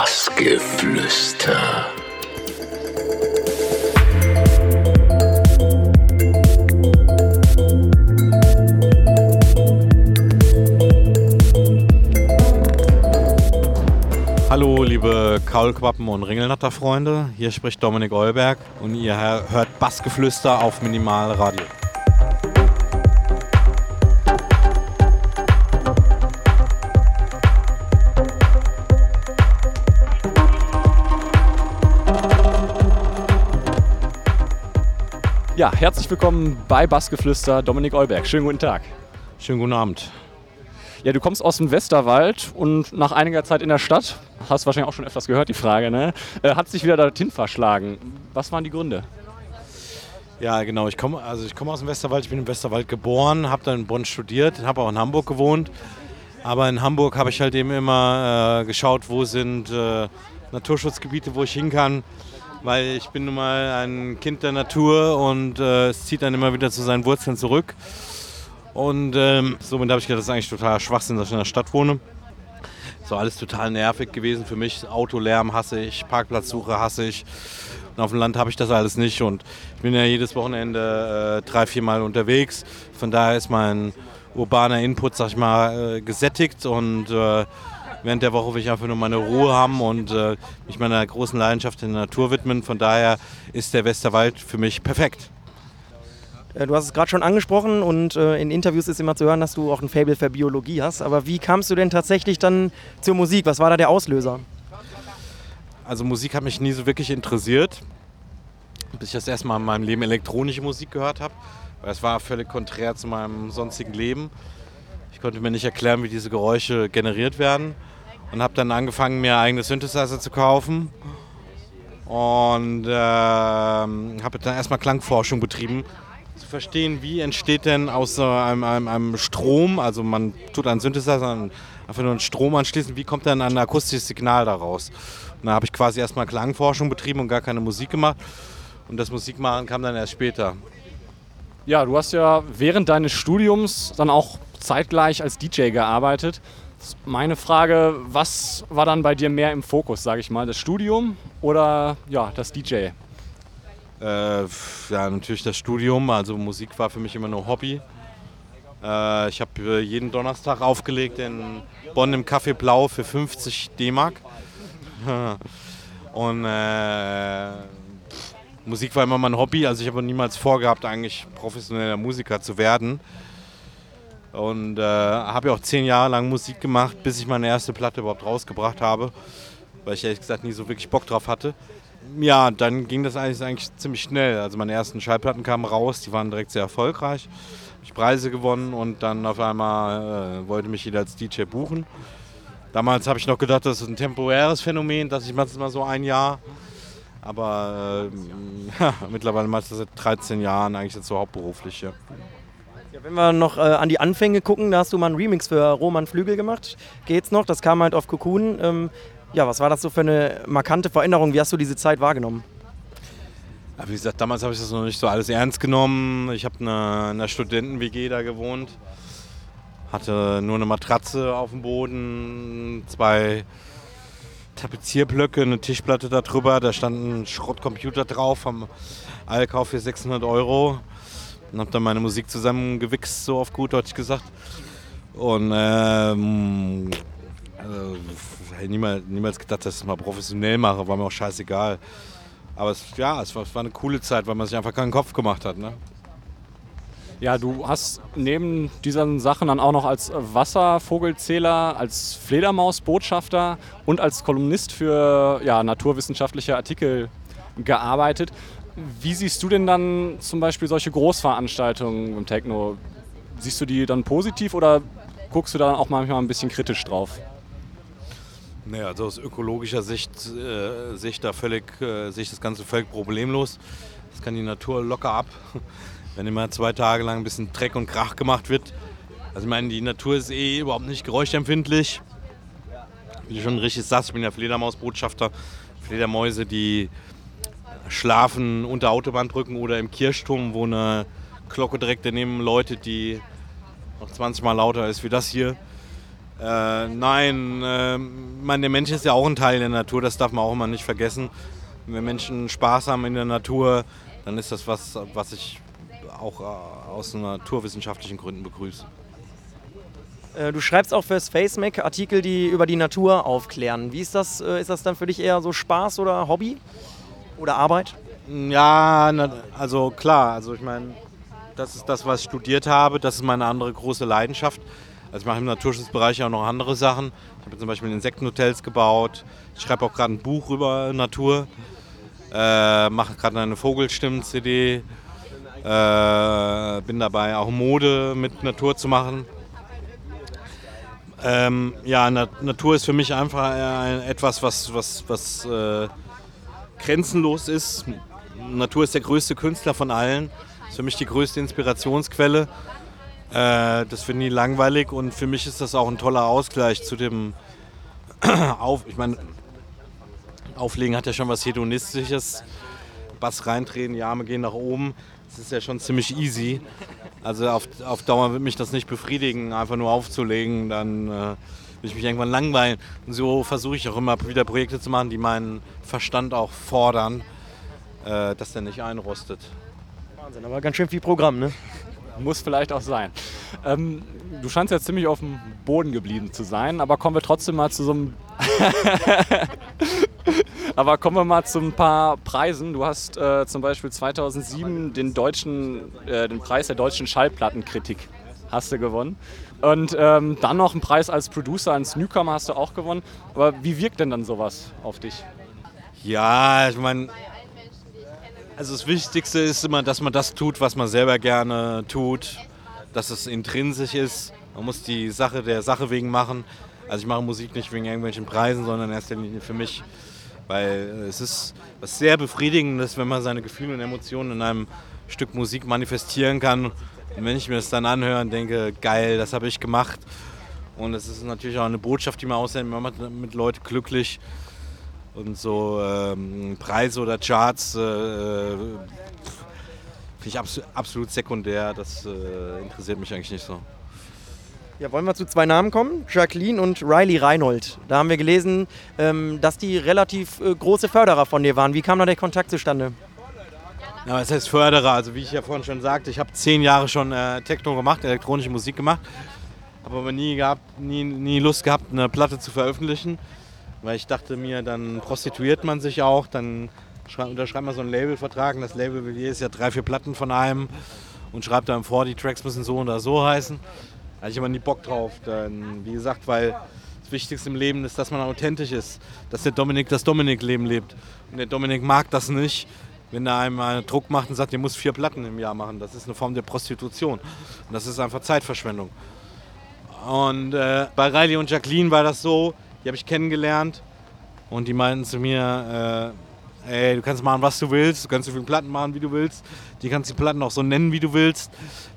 Bassgeflüster. Hallo, liebe Kaulquappen und Ringelnatter-Freunde. Hier spricht Dominik Eulberg und ihr hört Bassgeflüster auf Minimalradio. Ja, herzlich willkommen bei Bassgeflüster, Dominik Eulberg. Schönen guten Tag. Schönen guten Abend. Ja, du kommst aus dem Westerwald und nach einiger Zeit in der Stadt, hast wahrscheinlich auch schon öfters gehört, die Frage, ne? Äh, hat sich wieder dorthin verschlagen. Was waren die Gründe? Ja, genau. Ich komme also ich komme aus dem Westerwald. Ich bin im Westerwald geboren, habe dann in Bonn studiert, habe auch in Hamburg gewohnt. Aber in Hamburg habe ich halt eben immer äh, geschaut, wo sind äh, Naturschutzgebiete, wo ich hin kann weil ich bin nun mal ein Kind der Natur und äh, es zieht dann immer wieder zu seinen Wurzeln zurück. Und ähm, somit habe ich gedacht, das ist eigentlich total Schwachsinn, dass ich in der Stadt wohne. So alles total nervig gewesen für mich. Autolärm hasse ich, Parkplatzsuche hasse ich. Und auf dem Land habe ich das alles nicht. Und ich bin ja jedes Wochenende äh, drei, vier Mal unterwegs. Von daher ist mein urbaner Input, sag ich mal, äh, gesättigt und äh, während der Woche will ich einfach nur meine Ruhe haben und äh, mich meiner großen Leidenschaft in der Natur widmen. Von daher ist der Westerwald für mich perfekt. Äh, du hast es gerade schon angesprochen und äh, in Interviews ist immer zu hören, dass du auch ein Fable für Biologie hast. Aber wie kamst du denn tatsächlich dann zur Musik? Was war da der Auslöser? Also Musik hat mich nie so wirklich interessiert, bis ich das erste Mal in meinem Leben elektronische Musik gehört habe. Es war völlig konträr zu meinem sonstigen Leben. Ich konnte mir nicht erklären, wie diese Geräusche generiert werden und habe dann angefangen, mir eigene Synthesizer zu kaufen und äh, habe dann erstmal Klangforschung betrieben, zu verstehen, wie entsteht denn aus einem, einem, einem Strom, also man tut einen Synthesizer einfach nur einen Strom anschließen, wie kommt dann ein akustisches Signal daraus? Und da habe ich quasi erstmal Klangforschung betrieben und gar keine Musik gemacht und das Musikmachen kam dann erst später. Ja, du hast ja während deines Studiums dann auch zeitgleich als DJ gearbeitet. Meine Frage, was war dann bei dir mehr im Fokus, sage ich mal, das Studium oder ja, das DJ? Äh, ja, natürlich das Studium. Also Musik war für mich immer nur Hobby. Äh, ich habe äh, jeden Donnerstag aufgelegt in Bonn im Café Blau für 50 D-Mark. Und äh, Musik war immer mein Hobby. Also ich habe niemals vorgehabt, eigentlich professioneller Musiker zu werden. Und äh, habe ja auch zehn Jahre lang Musik gemacht, bis ich meine erste Platte überhaupt rausgebracht habe, weil ich ehrlich gesagt nie so wirklich Bock drauf hatte. Ja, dann ging das eigentlich, eigentlich ziemlich schnell. Also meine ersten Schallplatten kamen raus, die waren direkt sehr erfolgreich. Ich Preise gewonnen und dann auf einmal äh, wollte mich jeder als DJ buchen. Damals habe ich noch gedacht, das ist ein temporäres Phänomen, dass ich mache es mal so ein Jahr. Aber äh, ja, mittlerweile mache ich das seit 13 Jahren eigentlich jetzt so hauptberuflich. Ja. Wenn wir noch äh, an die Anfänge gucken, da hast du mal einen Remix für Roman Flügel gemacht. Geht's noch? Das kam halt auf Cocoon. Ähm, ja, was war das so für eine markante Veränderung? Wie hast du diese Zeit wahrgenommen? Ja, wie gesagt, damals habe ich das noch nicht so alles ernst genommen. Ich habe in einer Studenten-WG da gewohnt. Hatte nur eine Matratze auf dem Boden, zwei Tapezierblöcke, eine Tischplatte darüber. Da stand ein Schrottcomputer drauf vom Allkauf für 600 Euro und habe dann meine Musik zusammengewichst, so auf gut Deutsch gesagt. Und ähm, also, niemals, niemals gedacht, dass ich es mal professionell mache, war mir auch scheißegal. Aber es, ja, es war, es war eine coole Zeit, weil man sich einfach keinen Kopf gemacht hat. Ne? Ja, du hast neben diesen Sachen dann auch noch als Wasservogelzähler, als Fledermausbotschafter und als Kolumnist für ja, naturwissenschaftliche Artikel gearbeitet. Wie siehst du denn dann zum Beispiel solche Großveranstaltungen im Techno? Siehst du die dann positiv oder guckst du da auch manchmal ein bisschen kritisch drauf? Naja, also aus ökologischer Sicht äh, sehe ich da völlig, äh, sehe ich das Ganze völlig problemlos. Das kann die Natur locker ab, wenn immer zwei Tage lang ein bisschen Dreck und Krach gemacht wird. Also ich meine, die Natur ist eh überhaupt nicht geräuschempfindlich. Wie du schon richtig sagst, ich bin ja Fledermausbotschafter. Fledermäuse, die schlafen unter Autobahnbrücken oder im Kirchturm, wo eine Glocke direkt daneben läutet, die noch 20 Mal lauter ist wie das hier. Äh, nein, äh, mein, der Mensch ist ja auch ein Teil der Natur, das darf man auch immer nicht vergessen. Wenn Menschen Spaß haben in der Natur, dann ist das was, was ich auch äh, aus naturwissenschaftlichen Gründen begrüße. Äh, du schreibst auch fürs FaceMac Artikel, die über die Natur aufklären. Wie ist das? Äh, ist das dann für dich eher so Spaß oder Hobby oder Arbeit? Ja, also klar, also ich meine, das ist das, was ich studiert habe, das ist meine andere große Leidenschaft. Also ich mache im Naturschutzbereich auch noch andere Sachen. Ich habe zum Beispiel Insektenhotels gebaut. Ich schreibe auch gerade ein Buch über Natur. Äh, mache gerade eine Vogelstimmen-CD. Äh, bin dabei auch Mode mit Natur zu machen. Ähm, ja, Na Natur ist für mich einfach etwas, was, was, was äh, grenzenlos ist. Natur ist der größte Künstler von allen. Ist für mich die größte Inspirationsquelle. Äh, das wird nie langweilig und für mich ist das auch ein toller Ausgleich zu dem Auf. Ich meine, Auflegen hat ja schon was Hedonistisches. Bass reintreten, die Arme gehen nach oben. Das ist ja schon ziemlich easy. Also auf, auf Dauer wird mich das nicht befriedigen, einfach nur aufzulegen. Dann äh, will ich mich irgendwann langweilen. Und so versuche ich auch immer wieder Projekte zu machen, die meinen Verstand auch fordern, äh, dass der nicht einrostet. Wahnsinn, aber ganz schön viel Programm, ne? Muss vielleicht auch sein. Ähm, du scheinst ja ziemlich auf dem Boden geblieben zu sein, aber kommen wir trotzdem mal zu so einem. aber kommen wir mal zu ein paar Preisen. Du hast äh, zum Beispiel 2007 den, deutschen, äh, den Preis der deutschen Schallplattenkritik hast du gewonnen. Und ähm, dann noch einen Preis als Producer, als Newcomer hast du auch gewonnen. Aber wie wirkt denn dann sowas auf dich? Ja, ich meine, also das Wichtigste ist immer, dass man das tut, was man selber gerne tut, dass es intrinsisch ist. Man muss die Sache der Sache wegen machen. Also ich mache Musik nicht wegen irgendwelchen Preisen, sondern erst für mich, weil es ist was sehr befriedigendes, wenn man seine Gefühle und Emotionen in einem Stück Musik manifestieren kann. Und wenn ich mir das dann anhöre und denke, geil, das habe ich gemacht. Und es ist natürlich auch eine Botschaft, die man aussendet, man macht mit Leuten glücklich und so ähm, Preise oder Charts äh, finde ich abs absolut sekundär. Das äh, interessiert mich eigentlich nicht so. Ja, wollen wir zu zwei Namen kommen? Jacqueline und Riley Reinhold. Da haben wir gelesen, ähm, dass die relativ äh, große Förderer von dir waren. Wie kam da der Kontakt zustande? Ja, was heißt Förderer? Also wie ich ja vorhin schon sagte, ich habe zehn Jahre schon äh, Techno gemacht, elektronische Musik gemacht. Habe aber nie, gehabt, nie, nie Lust gehabt, eine Platte zu veröffentlichen. Weil ich dachte mir, dann prostituiert man sich auch, dann unterschreibt man so einen Labelvertrag und das Label will jedes Jahr drei, vier Platten von einem und schreibt dann vor, die Tracks müssen so oder so heißen. Da hatte ich aber nie Bock drauf. Dann, wie gesagt, weil das Wichtigste im Leben ist, dass man authentisch ist. Dass der Dominik das Dominik-Leben lebt. Und der Dominik mag das nicht, wenn einem einen Druck macht und sagt, ihr muss vier Platten im Jahr machen. Das ist eine Form der Prostitution. Und das ist einfach Zeitverschwendung. Und äh, bei Riley und Jacqueline war das so, die habe ich kennengelernt und die meinten zu mir, äh, ey, du kannst machen, was du willst, du kannst so viele Platten machen, wie du willst. Die kannst die Platten auch so nennen, wie du willst.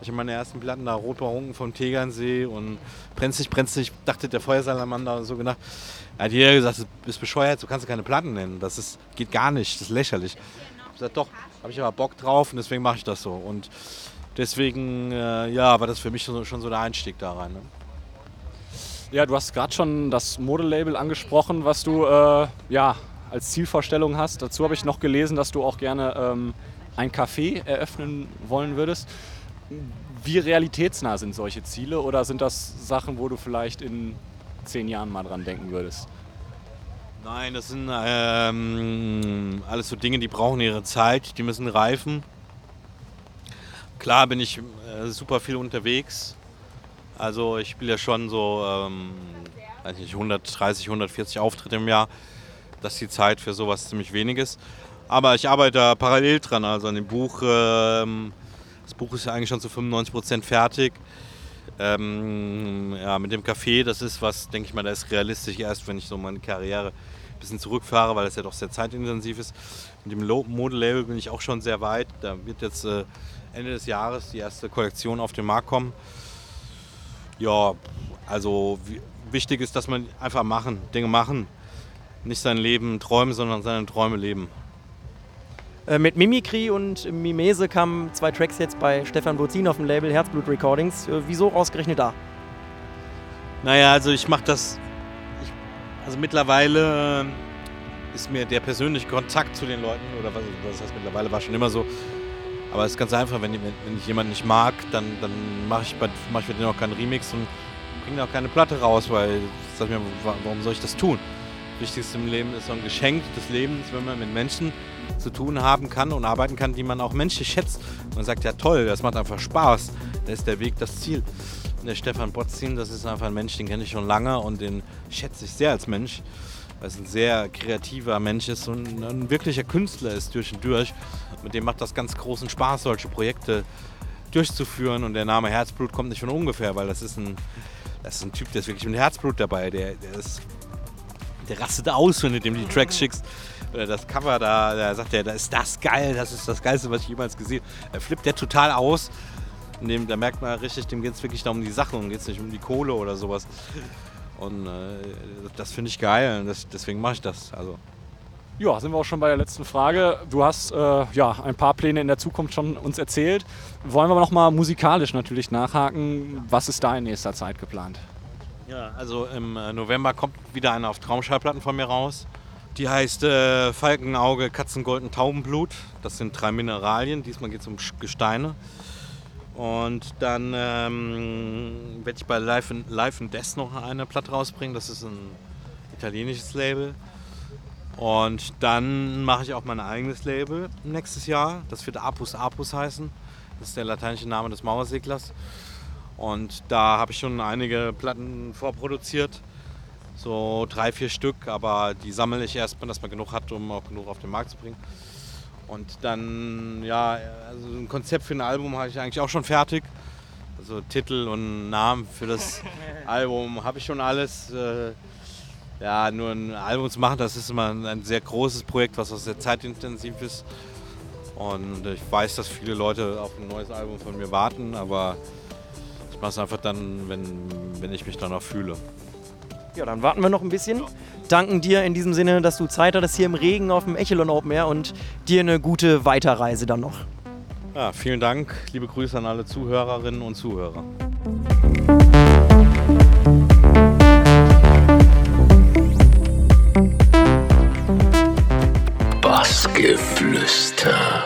Ich habe meine ersten Platten da Rotbarunken vom Tegernsee und Brenzlig, Brenzlig, dachte der Feuersalamander und so gedacht. Da hat jeder gesagt, du bist bescheuert, du kannst keine Platten nennen. Das ist, geht gar nicht, das ist lächerlich. Gesagt, doch, habe ich aber Bock drauf und deswegen mache ich das so. Und deswegen, äh, ja, war das für mich schon, schon so der Einstieg da rein. Ne? Ja, du hast gerade schon das Modelabel angesprochen, was du äh, ja, als Zielvorstellung hast. Dazu habe ich noch gelesen, dass du auch gerne ähm, ein Café eröffnen wollen würdest. Wie realitätsnah sind solche Ziele oder sind das Sachen, wo du vielleicht in zehn Jahren mal dran denken würdest? Nein, das sind ähm, alles so Dinge, die brauchen ihre Zeit, die müssen reifen. Klar bin ich äh, super viel unterwegs, also ich spiele ja schon so ähm, weiß nicht, 130, 140 Auftritte im Jahr, dass die Zeit für sowas ziemlich wenig ist. Aber ich arbeite parallel dran, also an dem Buch. Ähm, das Buch ist ja eigentlich schon zu 95 Prozent fertig. Ähm, ja, mit dem Café, das ist was, denke ich mal, da ist realistisch erst, wenn ich so meine Karriere ein bisschen zurückfahre, weil das ja doch sehr zeitintensiv ist. Mit dem Modelabel bin ich auch schon sehr weit. Da wird jetzt äh, Ende des Jahres die erste Kollektion auf den Markt kommen. Ja, also wichtig ist, dass man einfach machen, Dinge machen. Nicht sein Leben träumen, sondern seine Träume leben. Äh, mit Mimikry und Mimese kamen zwei Tracks jetzt bei Stefan Bozin auf dem Label Herzblut Recordings. Äh, wieso ausgerechnet da? Naja, also ich mache das. Ich, also mittlerweile ist mir der persönliche Kontakt zu den Leuten, oder was, was heißt mittlerweile, war schon immer so. Aber es ist ganz einfach, wenn, wenn ich jemanden nicht mag, dann, dann mache ich, mach ich für den auch keinen Remix und bringe auch keine Platte raus, weil sag ich mir, warum soll ich das tun? Wichtigste im Leben ist so ein Geschenk des Lebens, wenn man mit Menschen zu tun haben kann und arbeiten kann, die man auch menschlich schätzt. Man sagt, ja toll, das macht einfach Spaß. Da ist der Weg das Ziel. Der Stefan Botzin, das ist einfach ein Mensch, den kenne ich schon lange und den schätze ich sehr als Mensch weil es ein sehr kreativer Mensch ist und ein wirklicher Künstler ist durch und durch. Mit dem macht das ganz großen Spaß, solche Projekte durchzuführen. Und der Name Herzblut kommt nicht von ungefähr, weil das ist ein, das ist ein Typ, der ist wirklich mit Herzblut dabei. Der, der, ist, der rastet aus, wenn du dem die Tracks schickst. Oder das Cover da, da sagt er, da ist das geil, das ist das Geilste, was ich jemals gesehen habe. Er flippt der total aus. Dem, da merkt man richtig, dem geht es wirklich da um die Sache und geht es nicht um die Kohle oder sowas. Und äh, das finde ich geil und das, deswegen mache ich das. Also. Ja, sind wir auch schon bei der letzten Frage. Du hast äh, ja ein paar Pläne in der Zukunft schon uns erzählt. Wollen wir noch mal musikalisch natürlich nachhaken. Was ist da in nächster Zeit geplant? Ja, also im äh, November kommt wieder eine auf Traumschallplatten von mir raus. Die heißt äh, Falkenauge, Katzengolden, Taubenblut. Das sind drei Mineralien. Diesmal geht es um Gesteine. Und dann ähm, werde ich bei Live in, Live in Death noch eine Platte rausbringen. Das ist ein italienisches Label. Und dann mache ich auch mein eigenes Label nächstes Jahr. Das wird Apus Apus heißen. Das ist der lateinische Name des Mauerseglers. Und da habe ich schon einige Platten vorproduziert. So drei, vier Stück, aber die sammle ich erstmal, dass man genug hat, um auch genug auf den Markt zu bringen. Und dann, ja, also ein Konzept für ein Album habe ich eigentlich auch schon fertig. Also Titel und Namen für das Album habe ich schon alles. Äh, ja, nur ein Album zu machen, das ist immer ein sehr großes Projekt, was auch sehr zeitintensiv ist. Und ich weiß, dass viele Leute auf ein neues Album von mir warten, aber ich mache es einfach dann, wenn, wenn ich mich danach fühle. Ja, dann warten wir noch ein bisschen. Danken dir in diesem Sinne, dass du Zeit hattest hier im Regen auf dem Echelon Open Air und dir eine gute Weiterreise dann noch. Ja, vielen Dank. Liebe Grüße an alle Zuhörerinnen und Zuhörer. Bassgeflüster.